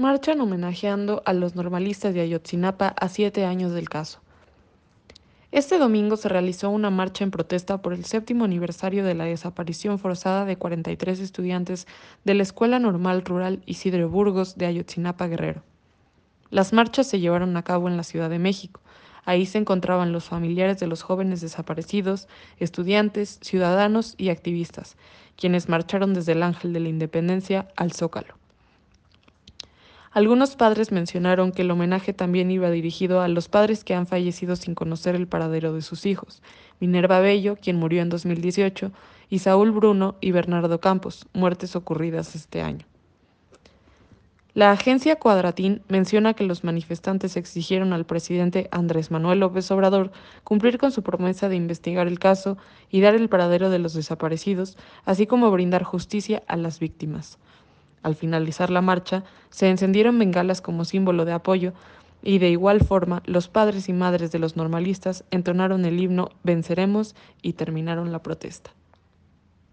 marchan homenajeando a los normalistas de Ayotzinapa a siete años del caso. Este domingo se realizó una marcha en protesta por el séptimo aniversario de la desaparición forzada de 43 estudiantes de la Escuela Normal Rural Isidro Burgos de Ayotzinapa Guerrero. Las marchas se llevaron a cabo en la Ciudad de México. Ahí se encontraban los familiares de los jóvenes desaparecidos, estudiantes, ciudadanos y activistas, quienes marcharon desde el Ángel de la Independencia al Zócalo. Algunos padres mencionaron que el homenaje también iba dirigido a los padres que han fallecido sin conocer el paradero de sus hijos, Minerva Bello, quien murió en 2018, y Saúl Bruno y Bernardo Campos, muertes ocurridas este año. La agencia Cuadratín menciona que los manifestantes exigieron al presidente Andrés Manuel López Obrador cumplir con su promesa de investigar el caso y dar el paradero de los desaparecidos, así como brindar justicia a las víctimas. Al finalizar la marcha, se encendieron bengalas como símbolo de apoyo y de igual forma los padres y madres de los normalistas entonaron el himno Venceremos y terminaron la protesta.